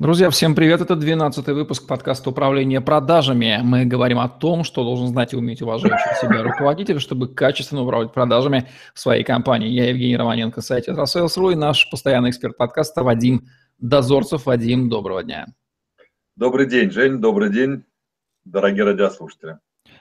Друзья, всем привет! Это 12-й выпуск подкаста «Управление продажами». Мы говорим о том, что должен знать и уметь уважающий себя руководитель, чтобы качественно управлять продажами в своей компании. Я Евгений Романенко, сайт «Сales.ру» и наш постоянный эксперт подкаста Вадим Дозорцев. Вадим, доброго дня. Добрый день, Жень, добрый день, дорогие радиослушатели.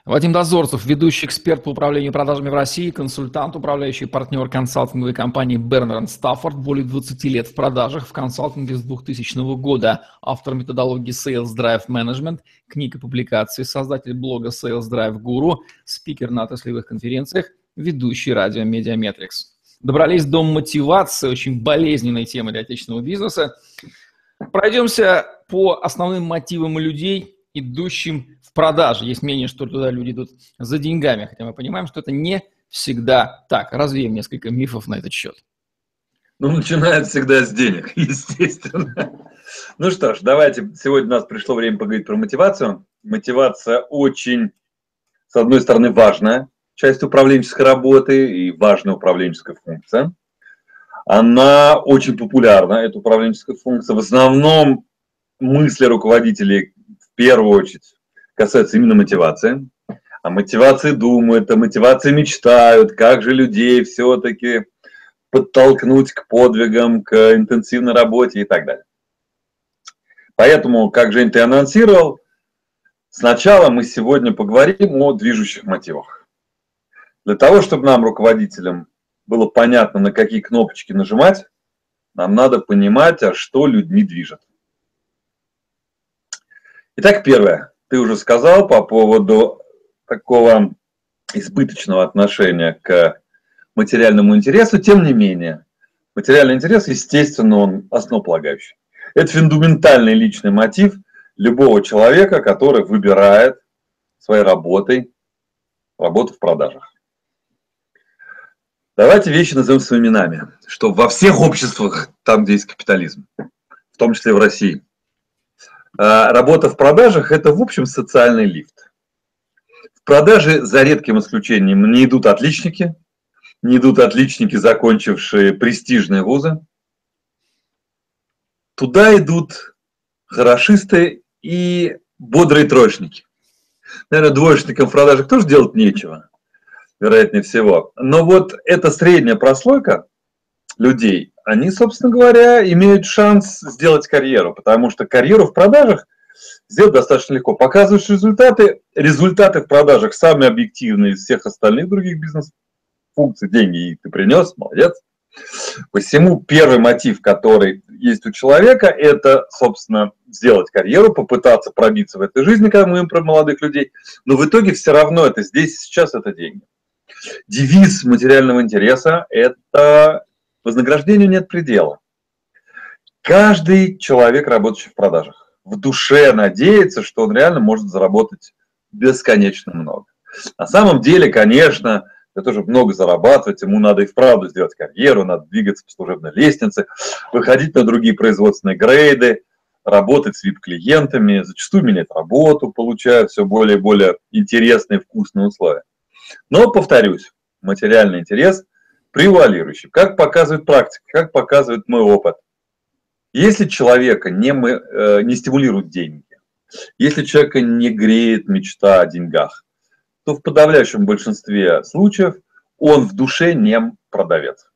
Вадим Дозорцев, ведущий эксперт по управлению продажами в России, консультант, управляющий партнер консалтинговой компании Бернер Стаффорд, более 20 лет в продажах в консалтинге с 2000 года, автор методологии Sales Drive Management, книг и публикаций, создатель блога Sales Drive Guru, спикер на отраслевых конференциях, ведущий радио Медиаметрикс. Добрались до мотивации, очень болезненной темы для отечественного бизнеса. Пройдемся по основным мотивам людей, идущих в продажи. Есть мнение, что туда люди идут за деньгами, хотя мы понимаем, что это не всегда так. Развеем несколько мифов на этот счет. Ну, начинает всегда с денег, естественно. Ну что ж, давайте, сегодня у нас пришло время поговорить про мотивацию. Мотивация очень, с одной стороны, важная часть управленческой работы и важная управленческая функция. Она очень популярна, эта управленческая функция. В основном мысли руководителей первую очередь касается именно мотивации. О мотивации думают, о мотивации мечтают, как же людей все-таки подтолкнуть к подвигам, к интенсивной работе и так далее. Поэтому, как Жень, ты анонсировал, сначала мы сегодня поговорим о движущих мотивах. Для того, чтобы нам, руководителям, было понятно, на какие кнопочки нажимать, нам надо понимать, а что людьми движет. Итак, первое ты уже сказал по поводу такого избыточного отношения к материальному интересу, тем не менее, материальный интерес, естественно, он основополагающий. Это фундаментальный личный мотив любого человека, который выбирает своей работой работу в продажах. Давайте вещи назовем своими именами, что во всех обществах, там, где есть капитализм, в том числе в России – работа в продажах – это, в общем, социальный лифт. В продаже, за редким исключением, не идут отличники, не идут отличники, закончившие престижные вузы. Туда идут хорошисты и бодрые троечники. Наверное, двоечникам в продажах тоже делать нечего, вероятнее всего. Но вот эта средняя прослойка людей, они, собственно говоря, имеют шанс сделать карьеру, потому что карьеру в продажах сделать достаточно легко. Показываешь результаты, результаты в продажах самые объективные из всех остальных других бизнес-функций. Деньги ты принес, молодец. Посему первый мотив, который есть у человека, это, собственно, сделать карьеру, попытаться пробиться в этой жизни, когда мы говорим про молодых людей. Но в итоге все равно это здесь сейчас это деньги. Девиз материального интереса – это Вознаграждению нет предела. Каждый человек, работающий в продажах, в душе надеется, что он реально может заработать бесконечно много. На самом деле, конечно, для того, чтобы много зарабатывать, ему надо и вправду сделать карьеру, надо двигаться по служебной лестнице, выходить на другие производственные грейды, работать с VIP-клиентами, зачастую менять работу, получая все более и более интересные, вкусные условия. Но, повторюсь, материальный интерес превалирующим. Как показывает практика, как показывает мой опыт. Если человека не, мы, э, не стимулируют деньги, если человека не греет мечта о деньгах, то в подавляющем большинстве случаев он в душе не продавец.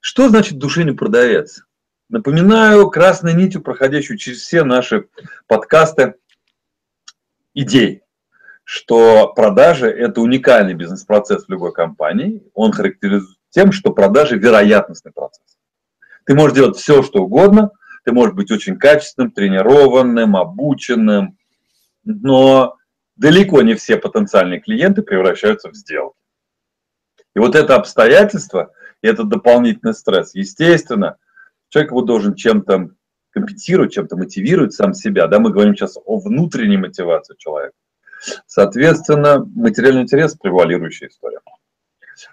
Что значит в душе не продавец? Напоминаю красной нитью, проходящую через все наши подкасты, идей что продажи – это уникальный бизнес-процесс в любой компании. Он характеризует тем, что продажи – вероятностный процесс. Ты можешь делать все, что угодно, ты можешь быть очень качественным, тренированным, обученным, но далеко не все потенциальные клиенты превращаются в сделки. И вот это обстоятельство, и этот дополнительный стресс, естественно, человек его должен чем-то компенсировать, чем-то мотивировать сам себя. Да, мы говорим сейчас о внутренней мотивации человека. Соответственно, материальный интерес – превалирующая история.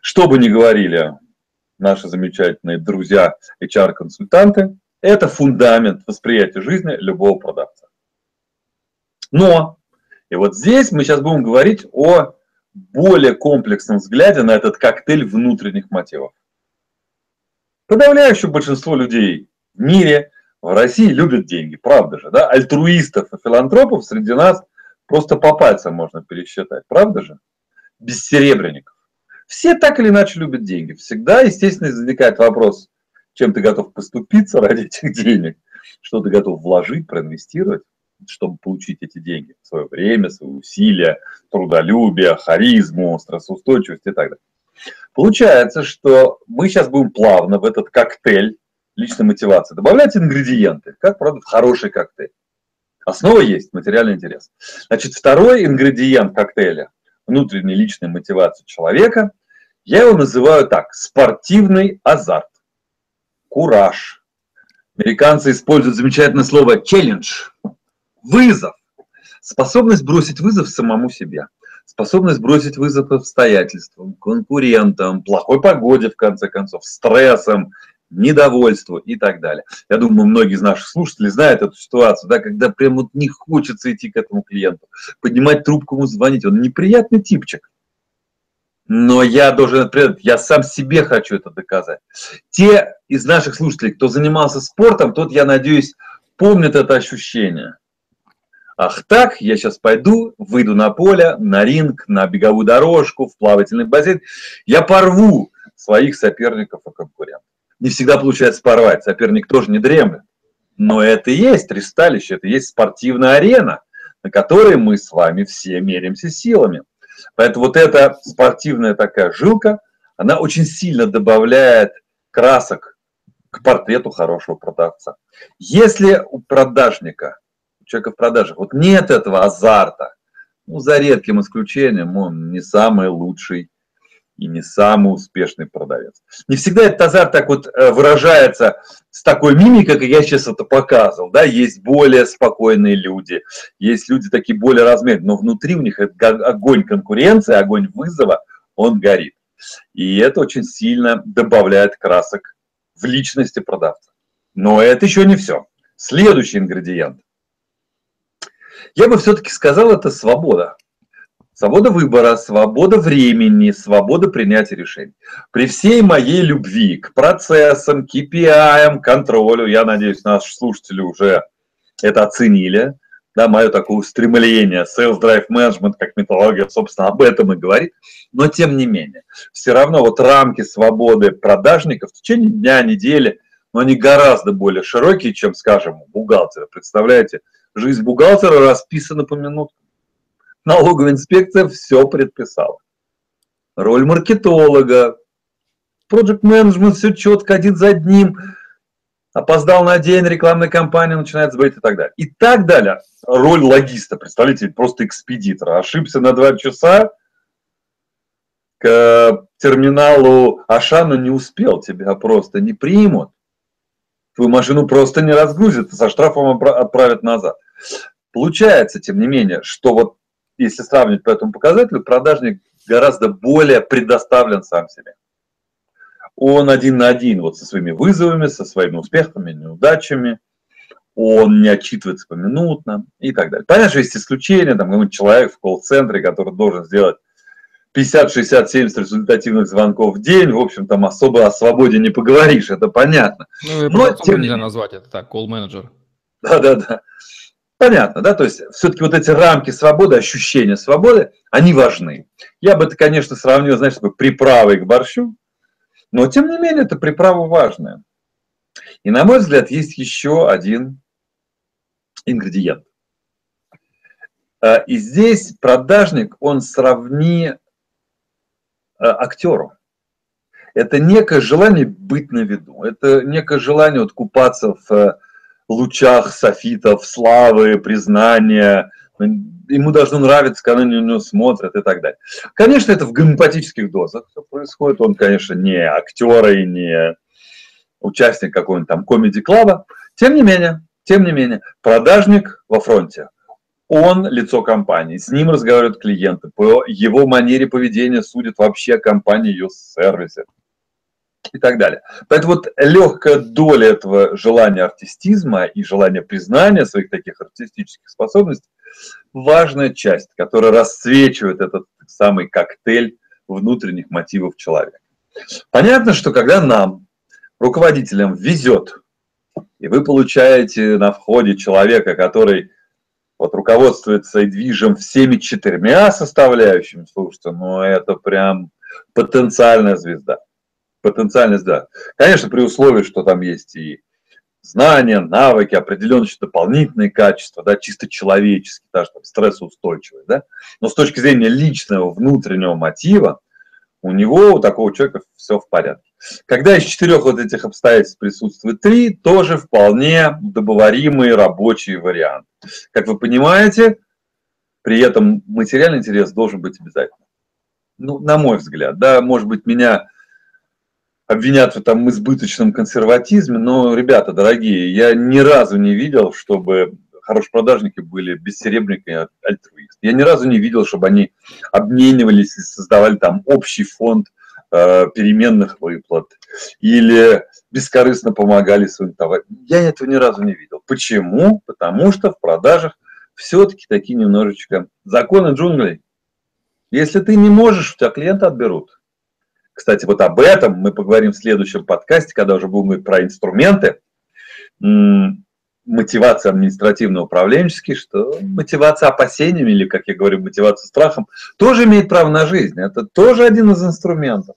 Что бы ни говорили наши замечательные друзья HR-консультанты, это фундамент восприятия жизни любого продавца. Но, и вот здесь мы сейчас будем говорить о более комплексном взгляде на этот коктейль внутренних мотивов. Подавляющее большинство людей в мире, В России любят деньги, правда же, да? Альтруистов и филантропов среди нас просто по пальцам можно пересчитать, правда же? Бессеребренников. Все так или иначе любят деньги. Всегда, естественно, возникает вопрос, чем ты готов поступиться ради этих денег, что ты готов вложить, проинвестировать, чтобы получить эти деньги, свое время, свои усилия, трудолюбие, харизму, стрессоустойчивость и так далее. Получается, что мы сейчас будем плавно в этот коктейль личной мотивации добавлять ингредиенты, как, правда, хороший коктейль. Основа есть, материальный интерес. Значит, второй ингредиент коктейля внутренней личной мотивации человека, я его называю так, спортивный азарт, кураж. Американцы используют замечательное слово челлендж, вызов, способность бросить вызов самому себе, способность бросить вызов обстоятельствам, конкурентам, плохой погоде, в конце концов, стрессам, недовольству и так далее. Я думаю, многие из наших слушателей знают эту ситуацию, да, когда прям вот не хочется идти к этому клиенту, поднимать трубку ему звонить. Он неприятный типчик. Но я должен, я сам себе хочу это доказать. Те из наших слушателей, кто занимался спортом, тот, я надеюсь, помнит это ощущение. Ах так, я сейчас пойду, выйду на поле, на ринг, на беговую дорожку, в плавательный бассейн. Я порву своих соперников и конкурентов не всегда получается порвать. Соперник тоже не дремлет. Но это и есть ристалище, это и есть спортивная арена, на которой мы с вами все меряемся силами. Поэтому вот эта спортивная такая жилка, она очень сильно добавляет красок к портрету хорошего продавца. Если у продажника, у человека в продажах, вот нет этого азарта, ну, за редким исключением, он не самый лучший и не самый успешный продавец. Не всегда этот азарт так вот э, выражается с такой мимикой, как я сейчас это показывал. Да? Есть более спокойные люди, есть люди такие более размеренные, но внутри у них огонь конкуренции, огонь вызова, он горит. И это очень сильно добавляет красок в личности продавца. Но это еще не все. Следующий ингредиент. Я бы все-таки сказал, это свобода. Свобода выбора, свобода времени, свобода принятия решений. При всей моей любви к процессам, KPI, контролю, я надеюсь, наши слушатели уже это оценили, да, мое такое устремление, sales drive management, как методология, собственно, об этом и говорит, но тем не менее, все равно вот рамки свободы продажников в течение дня, недели, но они гораздо более широкие, чем, скажем, у бухгалтера. Представляете, жизнь бухгалтера расписана по минуткам налоговая инспекция все предписала. Роль маркетолога, проект менеджмент все четко, один за одним. Опоздал на день, рекламная кампания начинает сбыть и так далее. И так далее. Роль логиста, представляете, просто экспедитора. Ошибся на два часа, к терминалу Ашану не успел, тебя просто не примут. Твою машину просто не разгрузят, со штрафом отправят назад. Получается, тем не менее, что вот если сравнивать по этому показателю, продажник гораздо более предоставлен сам себе. Он один на один вот со своими вызовами, со своими успехами, неудачами, он не отчитывается поминутно и так далее. Понятно, что есть исключения, там какой-нибудь человек в колл-центре, который должен сделать 50, 60, 70 результативных звонков в день, в общем, там особо о свободе не поговоришь, это понятно. Ну, Но тем... нельзя назвать это так, колл-менеджер. Да-да-да. Понятно, да, то есть все-таки вот эти рамки свободы, ощущения свободы, они важны. Я бы это, конечно, сравнил, знаешь, такой приправой к борщу, но тем не менее это приправа важная. И на мой взгляд есть еще один ингредиент. А, и здесь продажник, он сравни а, актеру. Это некое желание быть на виду, это некое желание вот купаться в лучах софитов, славы, признания. Ему должно нравиться, когда на него смотрят и так далее. Конечно, это в гомеопатических дозах все происходит. Он, конечно, не актер и не участник какого-нибудь там комедий-клаба. Тем не менее, тем не менее, продажник во фронте. Он лицо компании, с ним разговаривают клиенты, по его манере поведения судят вообще компании, ее сервисе и так далее. Поэтому вот легкая доля этого желания артистизма и желания признания своих таких артистических способностей важная часть, которая расцвечивает этот самый коктейль внутренних мотивов человека. Понятно, что когда нам, руководителям, везет и вы получаете на входе человека, который вот руководствуется и движем всеми четырьмя составляющими, слушайте, ну это прям потенциальная звезда. Потенциальная звезда. Конечно, при условии, что там есть и знания, навыки, определенные дополнительные качества, да, чисто человеческие, даже там, стрессоустойчивые, да, но с точки зрения личного внутреннего мотива, у него, у такого человека все в порядке. Когда из четырех вот этих обстоятельств присутствует три, тоже вполне договоримый рабочий вариант. Как вы понимаете, при этом материальный интерес должен быть обязательно. Ну, на мой взгляд, да, может быть, меня обвинят в этом избыточном консерватизме, но, ребята, дорогие, я ни разу не видел, чтобы хорошие продажники были бессеребренники альтруисты. Я ни разу не видел, чтобы они обменивались и создавали там общий фонд э, переменных выплат или бескорыстно помогали своим товарам. Я этого ни разу не видел. Почему? Потому что в продажах все-таки такие немножечко законы джунглей. Если ты не можешь, у тебя клиента отберут. Кстати, вот об этом мы поговорим в следующем подкасте, когда уже будем говорить про инструменты. Мотивация административно-управленческий, что мотивация опасениями, или, как я говорю, мотивация страхом, тоже имеет право на жизнь. Это тоже один из инструментов.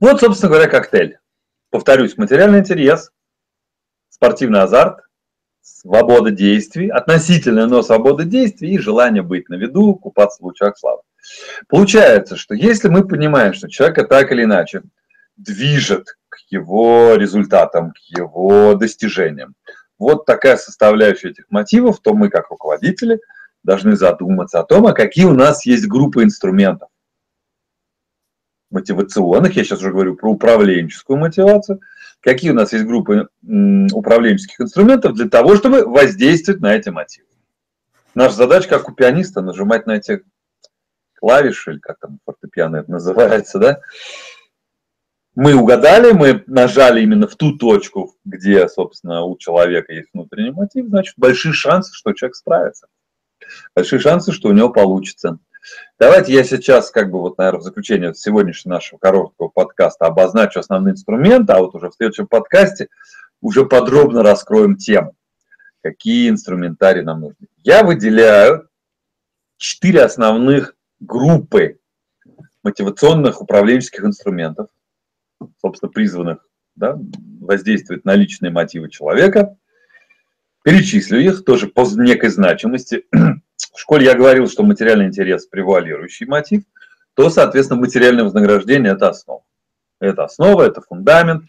Вот, собственно говоря, коктейль. Повторюсь, материальный интерес, спортивный азарт, свобода действий, относительная, но свобода действий и желание быть на виду, купаться в лучах славы. Получается, что если мы понимаем, что человека так или иначе движет к его результатам, к его достижениям, вот такая составляющая этих мотивов, то мы как руководители должны задуматься о том, а какие у нас есть группы инструментов мотивационных, я сейчас уже говорю про управленческую мотивацию, какие у нас есть группы управленческих инструментов для того, чтобы воздействовать на эти мотивы. Наша задача, как у пианиста, нажимать на эти клавиши, или как там фортепиано это называется, да, мы угадали, мы нажали именно в ту точку, где, собственно, у человека есть внутренний мотив, значит, большие шансы, что человек справится. Большие шансы, что у него получится. Давайте я сейчас, как бы, вот, наверное, в заключение сегодняшнего нашего короткого подкаста обозначу основные инструменты, а вот уже в следующем подкасте уже подробно раскроем тему, какие инструментарии нам нужны. Я выделяю четыре основных группы мотивационных управленческих инструментов, собственно, призванных да, воздействовать на личные мотивы человека. Перечислю их тоже по некой значимости. В школе я говорил, что материальный интерес – превалирующий мотив, то, соответственно, материальное вознаграждение – это основа. Это основа, это фундамент.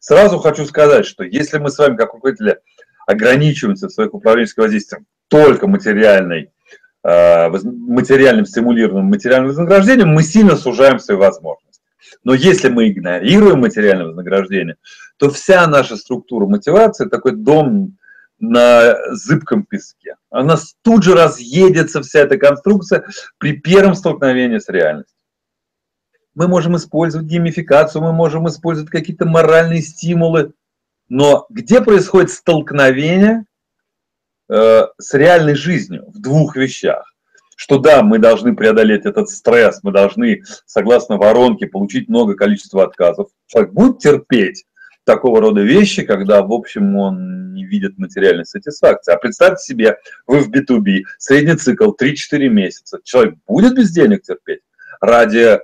Сразу хочу сказать, что если мы с вами, как руководители, ограничиваемся в своих управленческих воздействиях только материальной материальным стимулированным материальным вознаграждением, мы сильно сужаем свои возможности. Но если мы игнорируем материальное вознаграждение, то вся наша структура мотивации такой дом на зыбком песке. Она тут же разъедется, вся эта конструкция, при первом столкновении с реальностью. Мы можем использовать геймификацию, мы можем использовать какие-то моральные стимулы, но где происходит столкновение Э, с реальной жизнью в двух вещах. Что да, мы должны преодолеть этот стресс, мы должны, согласно воронке, получить много количества отказов. Человек будет терпеть такого рода вещи, когда, в общем, он не видит материальной сатисфакции. А представьте себе, вы в B2B, средний цикл 3-4 месяца. Человек будет без денег терпеть ради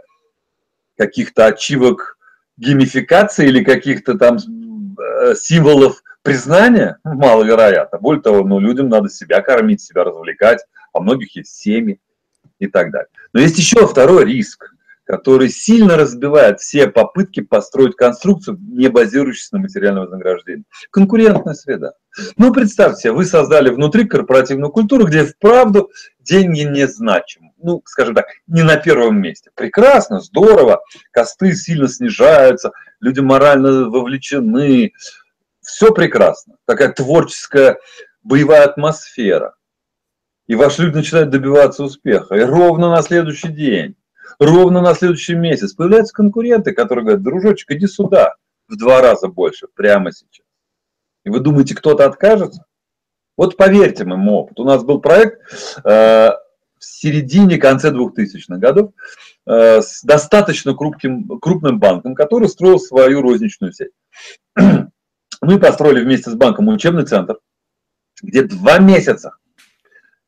каких-то ачивок геймификации или каких-то там э, символов Признание маловероятно. Более того, ну, людям надо себя кормить, себя развлекать, а многих есть семьи и так далее. Но есть еще второй риск, который сильно разбивает все попытки построить конструкцию, не базирующуюся на материальном вознаграждении. Конкурентная среда. Ну, представьте, вы создали внутри корпоративную культуру, где вправду деньги не значимы. Ну, скажем так, не на первом месте. Прекрасно, здорово, косты сильно снижаются, люди морально вовлечены, все прекрасно, такая творческая боевая атмосфера. И ваши люди начинают добиваться успеха. И ровно на следующий день, ровно на следующий месяц появляются конкуренты, которые говорят, дружочек, иди сюда, в два раза больше, прямо сейчас. И вы думаете, кто-то откажется? Вот поверьте моему опыту. У нас был проект э, в середине, конце 2000-х годов э, с достаточно крупным, крупным банком, который строил свою розничную сеть. Мы построили вместе с банком учебный центр, где два месяца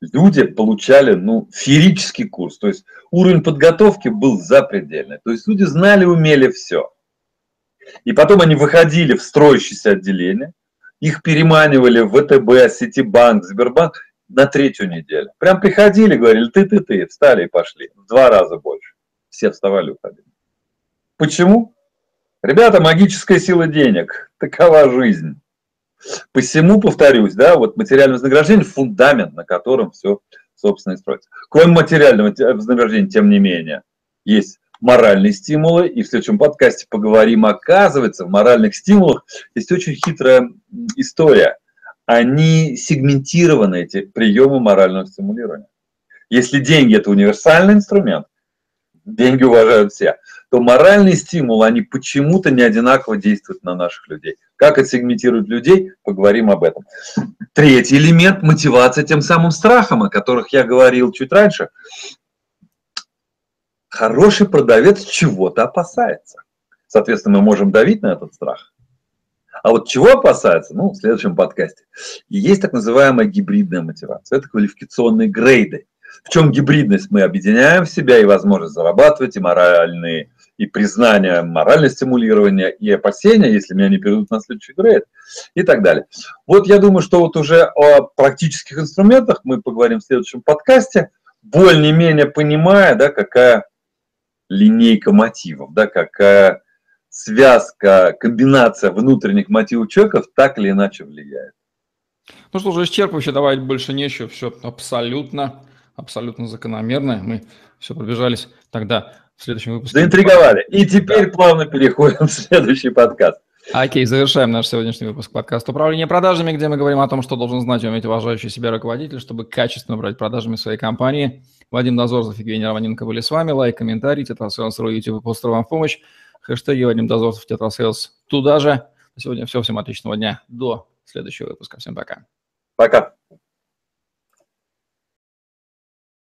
люди получали ну, феерический курс. То есть уровень подготовки был запредельный. То есть люди знали, умели все. И потом они выходили в строящееся отделение, их переманивали в ВТБ, Ситибанк, Сбербанк на третью неделю. Прям приходили, говорили, ты, ты, ты, встали и пошли. В два раза больше. Все вставали уходили. Почему? Ребята, магическая сила денег. Такова жизнь. Посему, повторюсь, да, вот материальное вознаграждение – фундамент, на котором все, собственно, и строится. Кроме материального вознаграждения, тем не менее, есть моральные стимулы, и в следующем подкасте поговорим, оказывается, в моральных стимулах есть очень хитрая история. Они сегментированы, эти приемы морального стимулирования. Если деньги – это универсальный инструмент, деньги уважают все, то моральные стимулы, они почему-то не одинаково действуют на наших людей. Как отсегментировать людей, поговорим об этом. Третий элемент – мотивация тем самым страхом, о которых я говорил чуть раньше. Хороший продавец чего-то опасается. Соответственно, мы можем давить на этот страх. А вот чего опасается? Ну, в следующем подкасте. есть так называемая гибридная мотивация. Это квалификационные грейды. В чем гибридность? Мы объединяем в себя и возможность зарабатывать, и моральные, и признание, моральное стимулирование, и опасения, если меня не перейдут на следующий грейд, и так далее. Вот я думаю, что вот уже о практических инструментах мы поговорим в следующем подкасте, более-менее понимая, да, какая линейка мотивов, да, какая связка, комбинация внутренних мотивов человека так или иначе влияет. Ну что же, исчерпывающе, давать больше нечего, все абсолютно абсолютно закономерно. Мы все пробежались тогда в следующем выпуске. Заинтриговали. И теперь да. плавно переходим в следующий подкаст. Окей, завершаем наш сегодняшний выпуск подкаста «Управление продажами», где мы говорим о том, что должен знать и уметь уважающий себя руководитель, чтобы качественно управлять продажами своей компании. Вадим Дозорцев и Евгений Романенко были с вами. Лайк, комментарий, Tetrasales.ru, YouTube и Podster вам в помощь. Хэштеги Вадим Дозорцев, Tetrasales туда же. На сегодня все. Всем отличного дня. До следующего выпуска. Всем пока. Пока.